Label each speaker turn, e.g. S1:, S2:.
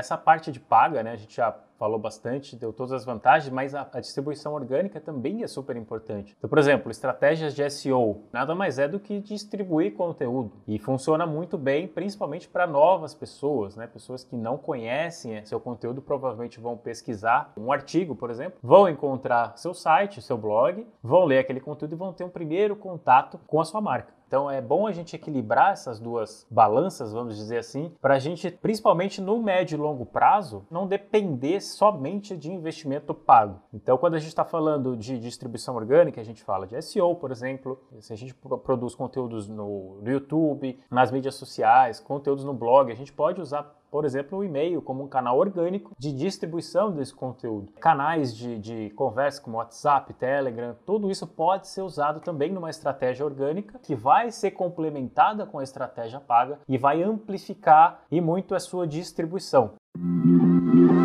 S1: Essa parte de paga, né, a gente já falou bastante, deu todas as vantagens, mas a, a, distribuição orgânica também é super importante. Então, por exemplo, estratégias de SEO nada mais é do que distribuir conteúdo e funciona muito bem, principalmente para novas pessoas, né? Pessoas que não conhecem seu conteúdo provavelmente vão pesquisar um artigo, por exemplo, vão encontrar seu site, seu blog, vão ler aquele conteúdo e vão ter um primeiro contato com a sua marca. Então é bom a gente equilibrar essas duas balanças, vamos dizer assim, para a gente, principalmente no médio e longo prazo, não depender somente de investimento pago. Então, quando a gente está falando de distribuição orgânica, a gente fala de SEO, por exemplo. Se a gente produz conteúdos no YouTube, nas mídias sociais, conteúdos no blog, a gente pode usar por exemplo, o e-mail como um canal orgânico de distribuição desse conteúdo. Canais de, de conversa como WhatsApp, Telegram, tudo isso pode ser usado também numa estratégia orgânica que vai ser complementada com a estratégia paga e vai amplificar e muito a sua distribuição.